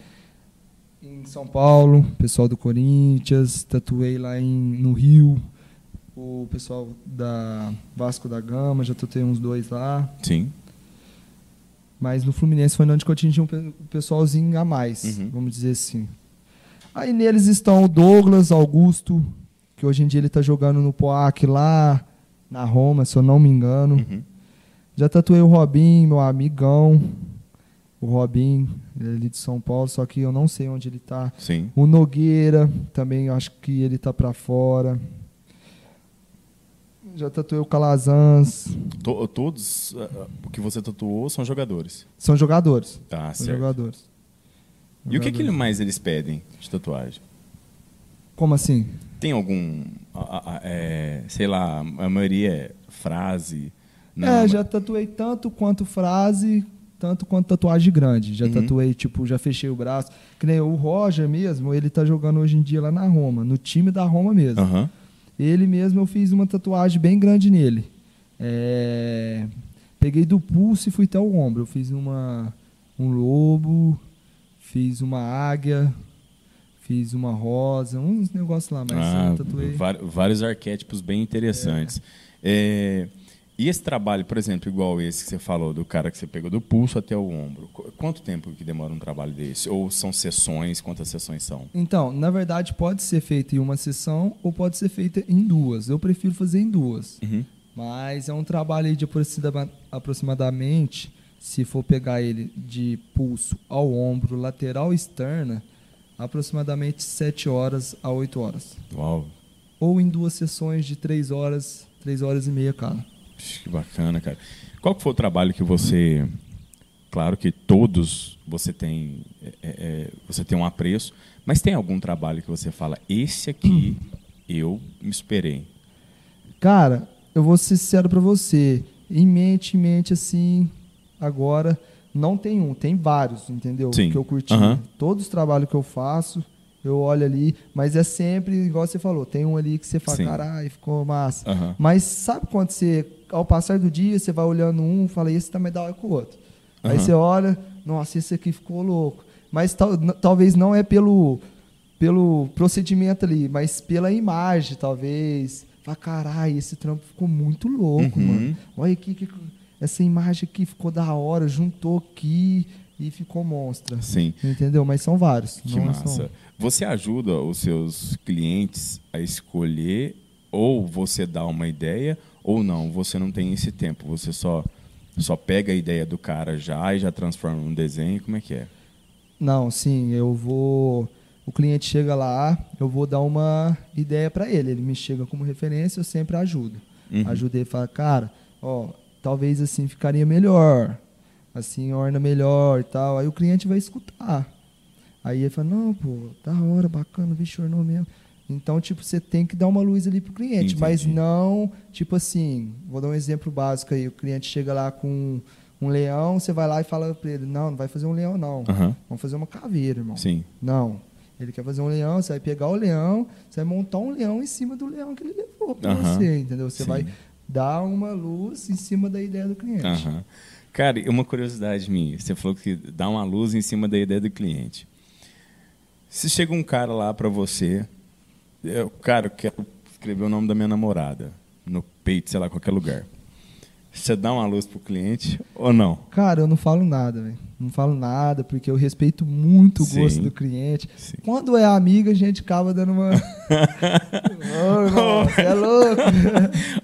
em São Paulo, pessoal do Corinthians, tatuei lá em, no Rio, o pessoal da Vasco da Gama, já tatuei uns dois lá. Sim. Mas no Fluminense foi onde eu atingi um pessoalzinho a mais, uhum. vamos dizer assim. Aí neles estão o Douglas Augusto, que hoje em dia ele está jogando no Poac lá na Roma, se eu não me engano. Uhum. Já tatuei o Robin, meu amigão. O Robin, ele é ali de São Paulo, só que eu não sei onde ele está. Sim. O Nogueira, também acho que ele está para fora. Já tatuei o Calazans. To todos uh, o que você tatuou são jogadores? São jogadores. Tá, são certo. jogadores. E o que, que mais eles pedem de tatuagem? Como assim? Tem algum, é, sei lá, a maioria é frase? Não, é, já tatuei tanto quanto frase, tanto quanto tatuagem grande. Já uhum. tatuei, tipo, já fechei o braço. Que nem o Roger mesmo, ele tá jogando hoje em dia lá na Roma, no time da Roma mesmo. Uhum. Ele mesmo, eu fiz uma tatuagem bem grande nele. É... Peguei do pulso e fui até o ombro. Eu fiz uma, um lobo, fiz uma águia, Fiz uma rosa, uns negócios lá, mas ah, tatuei. Vários arquétipos bem interessantes. É. É, E esse trabalho, por exemplo, igual esse que você falou, do cara que você pegou do pulso até o ombro, qu- quanto tempo que demora um trabalho desse? Ou são sessões? Quantas sessões são? Então, na verdade, pode ser feito em uma sessão ou pode ser feita em duas. Eu prefiro fazer em duas. Uhum. Mas é um trabalho de aproxima- aproximadamente, se for pegar ele de pulso ao ombro, lateral externa, aproximadamente 7 horas a 8 horas. Uau, Ou em duas sessões de 3 horas, 3 horas e meia cada. Que bacana, cara. Qual foi o trabalho que você... Claro que todos você tem, é, é, você tem um apreço, mas tem algum trabalho que você fala, esse aqui eu me esperei. Cara, eu vou ser sincero pra você. Em mente, em mente, assim, agora, não tem um, tem vários, entendeu? Sim. Que eu curti. Aham. Todos os trabalhos que eu faço, eu olho ali, mas é sempre, igual você falou, tem um ali que você fala, Sim. caralho, ficou massa. Aham. Mas sabe quando você, ao passar do dia, você vai olhando um, fala, esse tá mais da hora que o outro. Aí Aham. você olha, nossa, esse aqui ficou louco. Mas tal- talvez não é pelo, pelo procedimento ali, mas pela imagem, talvez. Fala, caralho, esse trampo ficou muito louco, Uhum. mano. Olha aqui, que, essa imagem aqui ficou da hora, juntou aqui e ficou monstra. Sim. Entendeu? Mas são vários. Que não massa. são- Você ajuda os seus clientes a escolher ou você dá uma ideia ou não? Você não tem esse tempo. Você só só pega a ideia do cara já e já transforma num desenho. Como é que é? Não, sim, eu vou. O cliente chega lá, eu vou dar uma ideia para ele. Ele me chega como referência, eu sempre ajudo. Uhum. Ajudo ele a falar, cara, ó, talvez assim ficaria melhor. Assim orna melhor e tal. Aí o cliente vai escutar. Aí ele fala, não, pô, da hora, bacana, vixe, ornou mesmo. Então, tipo, você tem que dar uma luz ali pro cliente, Entendi. mas não, tipo assim, vou dar um exemplo básico aí, o cliente chega lá com um leão, você vai lá e fala pra ele, não, não vai fazer um leão não. Aham. Vamos fazer uma caveira, irmão. Sim. Não. Ele quer fazer um leão, você vai pegar o leão, você vai montar um leão em cima do leão que ele levou pra Aham. você, entendeu? Você Sim. vai dar uma luz em cima da ideia do cliente. Aham. Cara, uma curiosidade minha. Você falou que dá uma luz em cima da ideia do cliente. Se chega um cara lá pra você, eu, cara, eu quero escrever o nome da minha namorada no peito, sei lá, qualquer lugar. Você dá uma luz pro cliente ou não? Cara, eu não falo nada, velho. Não falo nada, porque eu respeito muito o Sim. gosto do cliente. Sim. Quando é amiga, a gente acaba dando uma. Ô, irmão, você é louco.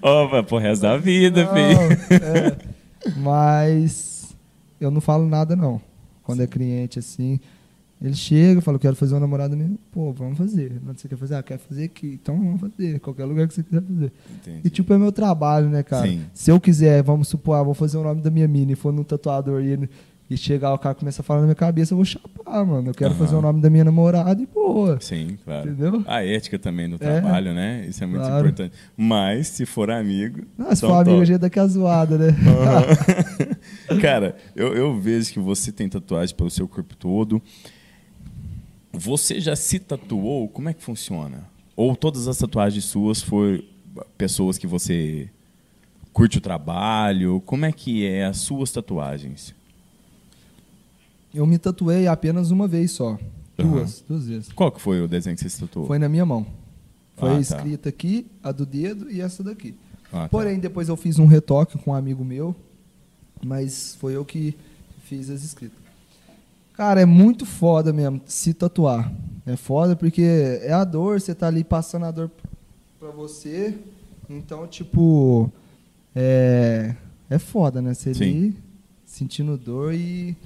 Opa, pro resto da vida, Não, filho. é. Mas eu não falo nada, não. Quando é cliente assim, ele chega e fala, quero fazer uma namorada mesmo. Pô, vamos fazer. Onde você quer fazer? Ah, quer fazer aqui. Então vamos fazer. Qualquer lugar que você quiser fazer. Entendi. E tipo, é meu trabalho, né, cara? Sim. Se eu quiser, vamos supor, ah, vou fazer o nome da minha mina e for num tatuador e, ele- e chegar o cara começa a falar na minha cabeça, eu vou chapar, mano. Eu quero Aham. fazer o nome da minha namorada e boa. Sim, claro. Entendeu? A ética também no É. trabalho, né? Isso é muito Claro. importante. Mas, se for amigo. Ah, se então for amigo, a top. gente daqui a zoada, né? Aham. Cara, eu, eu vejo que você tem tatuagem pelo seu corpo todo. Você já se tatuou? Como é que funciona? Ou todas as tatuagens suas foram pessoas que você curte o trabalho? Como é que é as suas tatuagens? Eu me tatuei apenas uma vez só. Duas, duas vezes. Qual que foi o desenho que você se tatuou? Foi na minha mão. Foi Ah, tá. escrita aqui, a do dedo e essa daqui. Ah, tá. Porém, depois eu fiz um retoque com um amigo meu, mas foi eu que fiz as escritas. Cara, é muito foda mesmo se tatuar. É foda porque é a dor, você tá ali passando a dor pra você. Então, tipo, é, é foda, né? Você ali sentindo dor e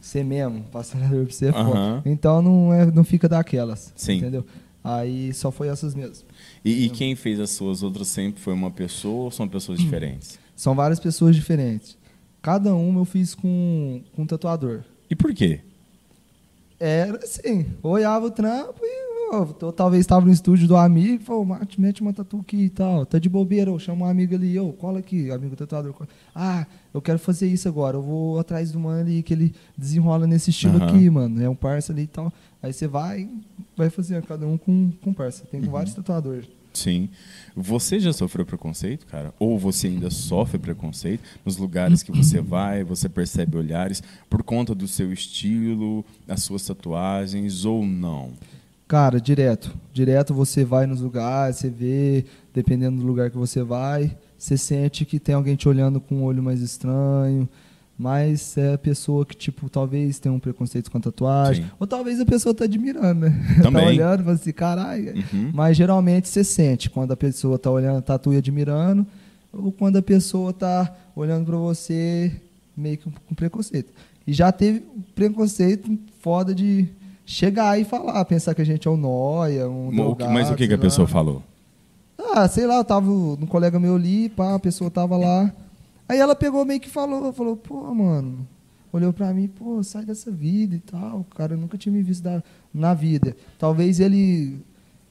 você mesmo passando a dor pra você é foda. Aham. Então não, é, não fica daquelas. Sim. Entendeu? Aí só foi essas mesmo. E, e quem fez as suas outras sempre foi uma pessoa ou são pessoas diferentes? São várias pessoas diferentes. Cada uma eu fiz com, com um tatuador. E por quê? Era assim, eu olhava o trampo e ó, tô- talvez estava no estúdio do amigo e falou, mate, mete uma tatu aqui e tal. Tá de bobeira, eu chamo um amigo ali, ô, cola aqui, amigo tatuador. cola. Ah, eu quero fazer isso agora, eu vou atrás do mano ali que ele desenrola nesse estilo Aham. aqui, mano. É um parça ali e tal. Aí você vai, vai fazer cada um com, com parça. Tem com vários tatuadores. Sim. Você já sofreu preconceito, cara? Ou você ainda sofre preconceito nos lugares que você vai, você percebe olhares por conta do seu estilo, das suas tatuagens ou não? Cara, direto. Direto você vai nos lugares, você vê, dependendo do lugar que você vai, você sente que tem alguém te olhando com um olho mais estranho, mas é a pessoa que, tipo, talvez tenha um preconceito com a tatuagem, Sim. ou talvez a pessoa tá admirando, né? Também. tá olhando e fala assim, caralho. Uhum. Mas geralmente você sente quando a pessoa tá olhando a tatu e admirando, ou quando a pessoa tá olhando pra você meio que com preconceito. E já teve preconceito foda de chegar e falar, pensar que a gente é um noia, um O que- drogado, Mas o que, que a pessoa falou? Ah, sei lá, eu tava um colega meu ali, pá, a pessoa tava lá. Aí ela pegou meio que falou, falou, pô, mano, olhou pra mim, pô, sai dessa vida e tal. O cara nunca tinha me visto da- na vida. Talvez ele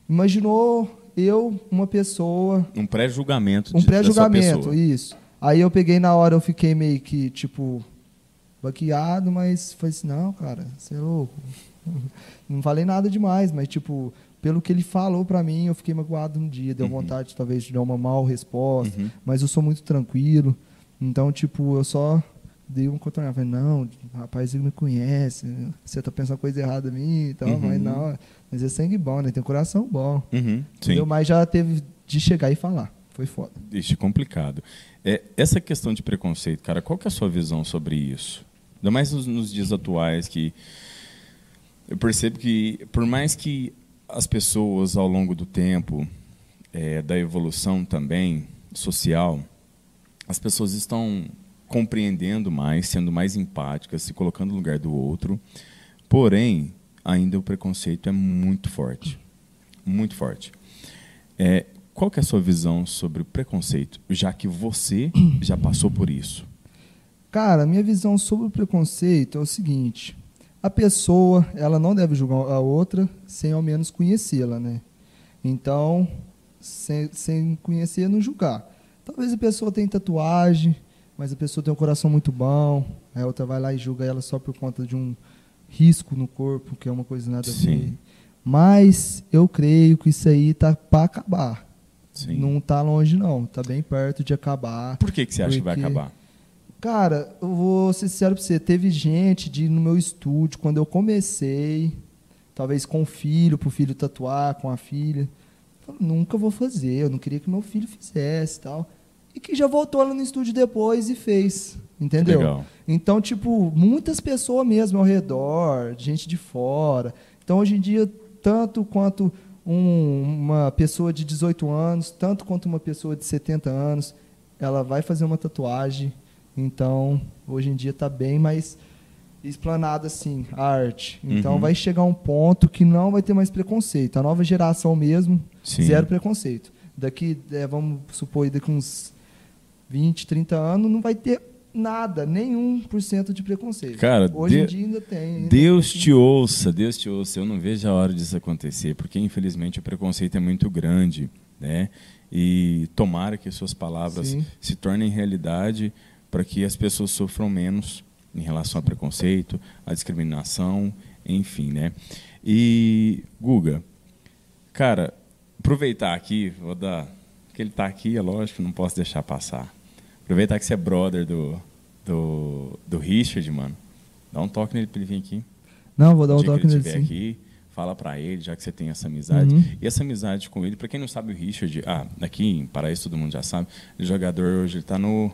imaginou eu, uma pessoa, Um pré-julgamento um pré-julgamento, isso. Aí eu peguei na hora, eu fiquei meio que, tipo, baqueado, mas falei assim, não, cara, você é louco. Não falei nada demais, mas, tipo, pelo que ele falou pra mim, eu fiquei magoado no dia. Deu Uhum. vontade, talvez, de dar uma mal resposta, Uhum. mas eu sou muito tranquilo. Então, tipo, eu só dei um contornar. Falei, não, rapaz, ele me conhece, você tá pensando coisa errada a mim e tal, Uhum. mas não, mas é sangue bom, né? Tem coração bom. Uhum, sim. Mas já teve de chegar e falar. Foi foda. Ixi, complicado. É, essa questão de preconceito, cara, qual que é a sua visão sobre isso? Ainda mais nos, nos dias atuais que eu percebo que, por mais que as pessoas ao longo do tempo, é, da evolução também social, as pessoas estão compreendendo mais, sendo mais empáticas, se colocando no lugar do outro. Porém, ainda o preconceito é muito forte, muito forte. É, qual que é a sua visão sobre o preconceito, já que você já passou por isso? Cara, minha visão sobre o preconceito é o seguinte: a pessoa, ela não deve julgar a outra sem ao menos conhecê-la, né? Então, sem, sem conhecer, não julgar. Talvez a pessoa tenha tatuagem, mas a pessoa tem um coração muito bom, a outra vai lá e julga ela só por conta de um risco no corpo, que é uma coisa nada a Sim. ver. Mas eu creio que isso aí tá para acabar. Sim. Não tá longe não, tá bem perto de acabar. Por que, que você acha que vai acabar? Cara, eu vou ser sincero pra você. Teve gente de no meu estúdio, quando eu comecei, talvez com o filho, pro filho tatuar, com a filha. Nunca vou fazer, eu não queria que meu filho fizesse tal. E que já voltou lá no estúdio depois e fez. Entendeu? Legal. Então, tipo, muitas pessoas mesmo ao redor, gente de fora. Então, hoje em dia, tanto quanto um- uma pessoa de 18 anos, tanto quanto uma pessoa de 70 anos, ela vai fazer uma tatuagem. Então, hoje em dia está bem mais explanado assim, a arte. Então, Uhum. vai chegar um ponto que não vai ter mais preconceito. A nova geração mesmo, Sim. zero preconceito. Daqui, é, vamos supor, daqui uns 20, 30 anos, não vai ter nada, nenhum por cento de preconceito. Cara, Hoje em de- dia ainda tem. ainda Deus tem. te ouça, Deus te ouça. Eu não vejo a hora disso acontecer, porque infelizmente o preconceito é muito grande, né? E tomara que suas palavras Sim. se tornem realidade para que as pessoas sofram menos em relação a preconceito, a discriminação, enfim, né? E Guga, cara, aproveitar aqui, vou dar que ele tá aqui, é lógico, não posso deixar passar. Aproveitar que você é brother do do, do Richard, mano. Dá um toque nele pra ele vir aqui. Não, vou dar um dia toque que ele nele sim. aqui, fala pra ele, já que você tem essa amizade. Uhum. E essa amizade com ele, pra quem não sabe, o Richard, ah, aqui em Paraíso todo mundo já sabe, ele é jogador hoje, ele tá no.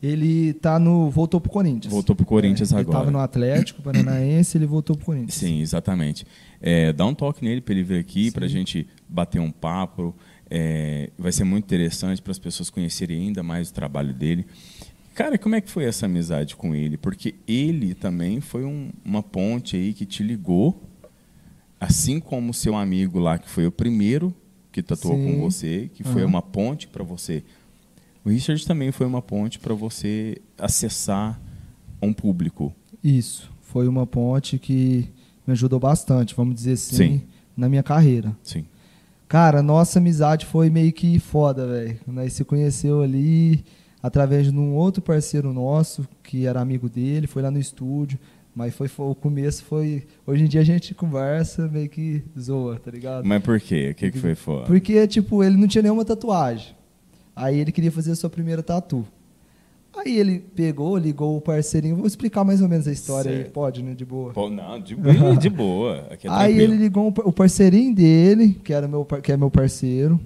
Ele tá no. Voltou pro Corinthians. Voltou pro Corinthians Ele agora. tava no Atlético Paranaense, ele voltou pro Corinthians. Sim, exatamente. É, dá um toque nele para ele vir aqui, para a gente bater um papo. É, vai ser muito interessante para as pessoas conhecerem ainda mais o trabalho dele. Cara, como é que foi essa amizade com ele? Porque ele também foi um- uma ponte aí que te ligou, assim como o seu amigo lá, que foi o primeiro que tatuou Sim. com você, que foi uma ponte para você. O Richard também foi uma ponte para você acessar um público. Isso. Foi uma ponte que me ajudou bastante, vamos dizer assim, Sim. na minha carreira. Sim. Cara, nossa amizade foi meio que foda, velho. Nós se conheceu ali através de um outro parceiro nosso, que era amigo dele, foi lá no estúdio. Mas foi, foi- o começo foi. Hoje em dia a gente conversa, meio que zoa, tá ligado? Mas por quê? O que, que foi foda? Porque, tipo, ele não tinha nenhuma tatuagem. Aí ele queria fazer a sua primeira tatu. Aí ele pegou, ligou o parceirinho. Vou explicar mais ou menos a história aí, Certo. pode, né? De boa. Pô, não, de, boa, de boa. É Aí ele ligou o parceirinho dele, que, era meu, que é meu parceiro.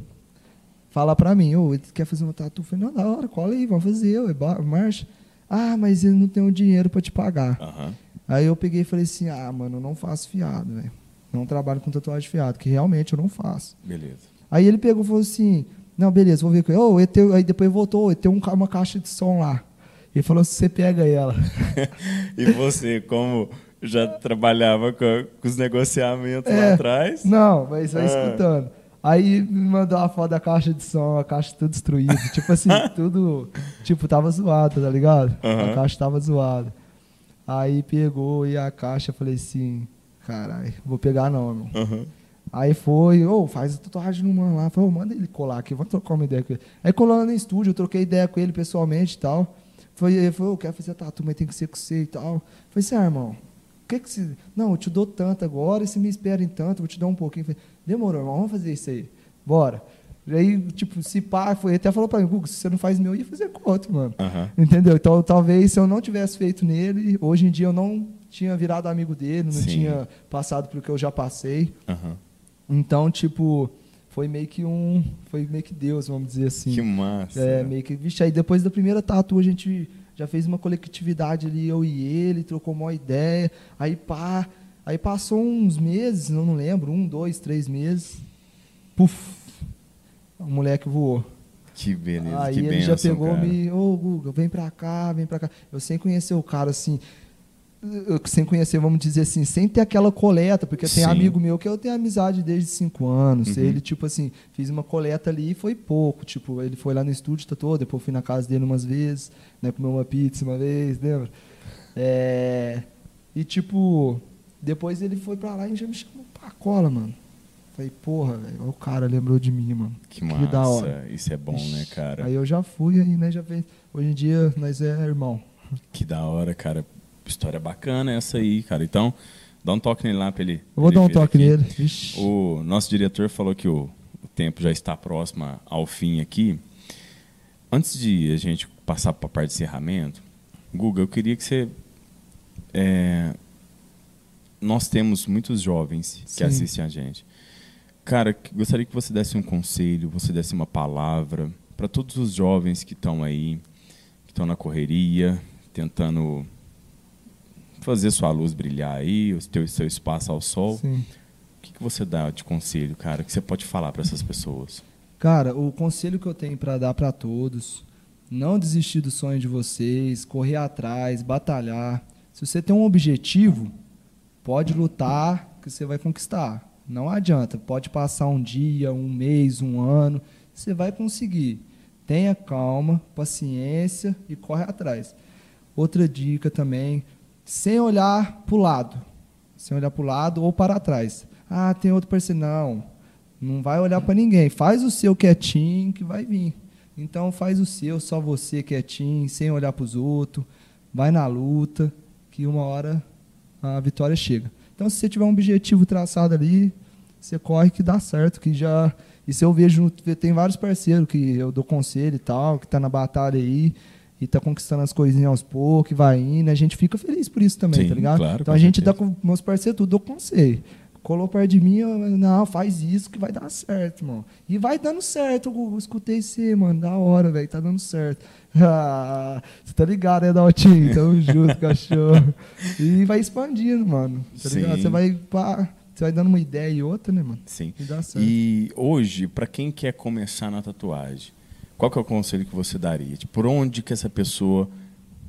fala pra mim, ô, ele quer fazer uma tatu? Eu falei, não, da hora, cola aí, vamos fazer, ué, marcha. Ah, mas ele não tem o dinheiro para te pagar. Aham. Aí eu peguei e falei assim, ah, mano, eu não faço fiado, velho. Não trabalho com tatuagem fiado, que realmente eu não faço. Beleza. Aí ele pegou e falou assim, não, beleza, vou ver com ele. Oh, aí depois voltou, tem um, uma caixa de som lá. Ele falou, você pega ela. e você, como já trabalhava com, com os negociamentos é, lá atrás? Não, mas vai ah. escutando. Aí me mandou uma foto da caixa de som, a caixa tudo destruída. tipo assim, tudo. Tipo, tava zoada, tá ligado? Uhum. A caixa tava zoada. Aí pegou e a caixa, falei assim, caralho, vou pegar não, irmão. Uhum. Aí foi, ô, oh, faz a tatuagem no mano lá. Falei, oh, manda ele colar aqui, vamos trocar uma ideia com ele. Aí colou no estúdio, eu troquei ideia com ele pessoalmente e tal. Foi, ele falou, eu quero fazer tatu, mas tem que ser com você e tal. Falei assim, ah, irmão, o que que você... Não, eu te dou tanto agora, e se me espera em tanto, vou te dar um pouquinho. Falei, demorou, irmão, vamos fazer isso aí. Bora. E aí, tipo, se pá, foi, até falou pra mim, Google, se você não faz meu, eu ia fazer com outro, mano. Uhum. Entendeu? Então, talvez se eu não tivesse feito nele, hoje em dia eu não tinha virado amigo dele, não Sim. tinha passado pelo que eu já passei. Uhum. Então, tipo, foi meio que um. Foi meio que Deus, vamos dizer assim. Que massa. É, meio que. Vixe, aí depois da primeira tatu a gente já fez uma coletividade ali, eu e ele, trocou uma ideia. Aí pá. Aí passou uns meses, não, não lembro, um, dois, três meses. Puf, o moleque voou. Que beleza, Aí que ele benção, já pegou cara. me, ô oh, Guga, vem pra cá, vem pra cá. Eu sem conhecer o cara, assim, sem conhecer, vamos dizer assim, sem ter aquela coleta, porque tem amigo meu que eu tenho amizade desde cinco anos. Uhum. Ele, tipo assim, fiz uma coleta ali e foi pouco. Tipo, ele foi lá no estúdio, tá todo, depois fui na casa dele umas vezes, né, comer uma pizza uma vez, lembra? É, e tipo, depois ele foi pra lá e já me chamou pra cola, mano. Falei, porra, velho, o cara lembrou de mim, mano. Que, que massa, da hora. isso é bom, né, cara? Aí eu já fui, aí, né, já fez. Hoje em dia, nós é irmão. Que da hora, cara história bacana essa aí, cara. Então, dá um toque nele lá para ele. Eu vou ele dar um toque aqui. nele. Ixi. O nosso diretor falou que o, o, tempo já está próximo ao fim aqui. Antes de a gente passar para a parte de encerramento, Guga, eu queria que você. É, nós temos muitos jovens Sim. que assistem a gente. Cara, gostaria que você desse um conselho, você desse uma palavra para todos os jovens que estão aí, que estão na correria, tentando fazer sua luz brilhar aí, o seu, seu espaço ao sol. Sim. O que, que você dá de conselho, cara, que você pode falar para essas pessoas? Cara, o conselho que eu tenho para dar para todos, não desistir do sonho de vocês, correr atrás, batalhar. Se você tem um objetivo, pode lutar que você vai conquistar. Não adianta, pode passar um dia, um mês, um ano, você vai conseguir. Tenha calma, paciência e corre atrás. Outra dica também, sem olhar para o lado. Sem olhar para o lado ou para trás. Ah, tem outro parceiro. Não, não vai olhar para ninguém. Faz o seu quietinho que vai vir. Então faz o seu, só você quietinho, sem olhar para os outros. Vai na luta, que uma hora a vitória chega. Então se você tiver um objetivo traçado ali, você corre que dá certo, que já isso eu vejo, tem vários parceiros que eu dou conselho e tal, que tá na batalha aí, e tá conquistando as coisinhas aos poucos, vai indo, a gente fica feliz por isso também, Sim, tá ligado? Claro, então a gente certeza. dá com meus parceiros tudo, eu conselho. Colou perto de mim, eu, não, faz isso que vai dar certo, mano. E vai dando certo, eu, eu escutei você, mano, da hora, velho, tá dando certo. Ah, você tá ligado, né, Daltinho? Tamo junto, cachorro. E vai expandindo, mano, tá Sim. ligado? Você vai, pá, você vai dando uma ideia e outra, né, mano? Sim. E. E hoje, para quem quer começar na tatuagem, qual que é o conselho que você daria? Tipo, por onde que essa pessoa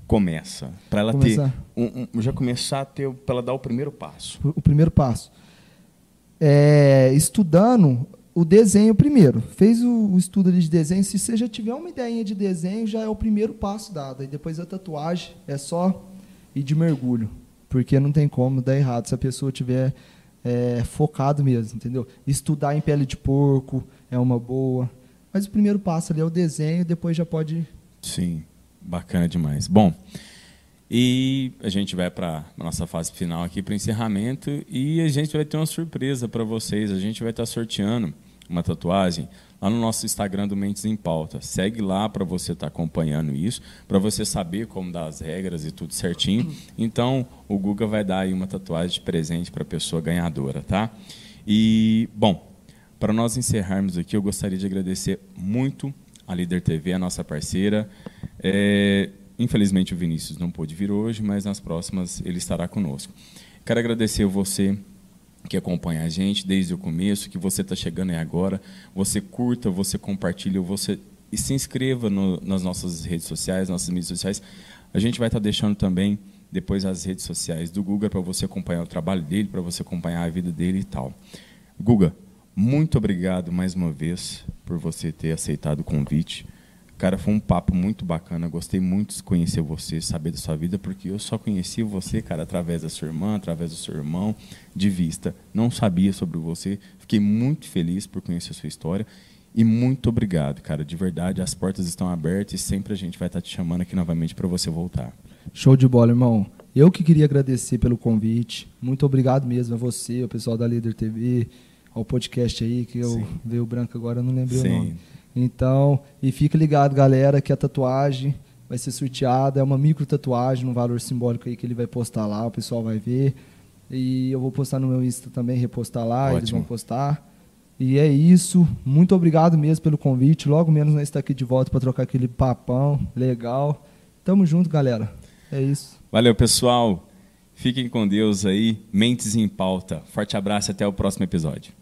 começa? Para ela começar. ter um, um, já começar a ter para ela dar o primeiro passo. O primeiro passo. É, estudando o desenho primeiro. Fez o, o, estudo de desenho, se você já tiver uma ideia de desenho, já é o primeiro passo dado. E depois a tatuagem é só ir de mergulho, porque não tem como dar errado se a pessoa tiver é, focado mesmo, entendeu? Estudar em pele de porco é uma boa mas o primeiro passo ali é o desenho, depois já pode. Sim, bacana demais. Bom, e a gente vai para a nossa fase final aqui, para encerramento, e a gente vai ter uma surpresa para vocês. A gente vai estar tá sorteando uma tatuagem lá no nosso Instagram do Mentes em Pauta. Segue lá para você estar tá acompanhando isso, para você saber como dar as regras e tudo certinho. Então, o Guga vai dar aí uma tatuagem de presente para a pessoa ganhadora, tá? E, bom, Para nós encerrarmos aqui, eu gostaria de agradecer muito a Líder TV, a nossa parceira. É, infelizmente o Vinícius não pôde vir hoje, mas nas próximas ele estará conosco. Quero agradecer você que acompanha a gente desde o começo, que você está chegando aí agora. Você curta, você compartilha, você e se inscreva no, nas nossas redes sociais, nossas mídias sociais. A gente vai estar tá deixando também depois as redes sociais do Guga para você acompanhar o trabalho dele, para você acompanhar a vida dele e tal. Guga, muito obrigado mais uma vez por você ter aceitado o convite. Cara, foi um papo muito bacana. Gostei muito de conhecer você, saber da sua vida, porque eu só conheci você, cara, através da sua irmã, através do seu irmão, de vista. Não sabia sobre você. Fiquei muito feliz por conhecer a sua história. E muito obrigado, cara. De verdade, as portas estão abertas e sempre a gente vai estar te chamando aqui novamente para você voltar. Show de bola, irmão. Eu que queria agradecer pelo convite. Muito obrigado mesmo a você, ao pessoal da Líder TV, ao podcast aí, que eu veio branco agora, eu não lembrei Sim. o nome. Então, e fica ligado, galera, que a tatuagem vai ser sorteada, é uma micro tatuagem, um valor simbólico aí que ele vai postar lá, o pessoal vai ver. E eu vou postar no meu Insta também, repostar lá, Ótimo. eles vão postar. E é isso. Muito obrigado mesmo pelo convite. Logo menos nós estar aqui de volta para trocar aquele papão legal. Tamo junto, galera. É isso. Valeu, pessoal. Fiquem com Deus aí. Mentes em pauta. Forte abraço e até o próximo episódio.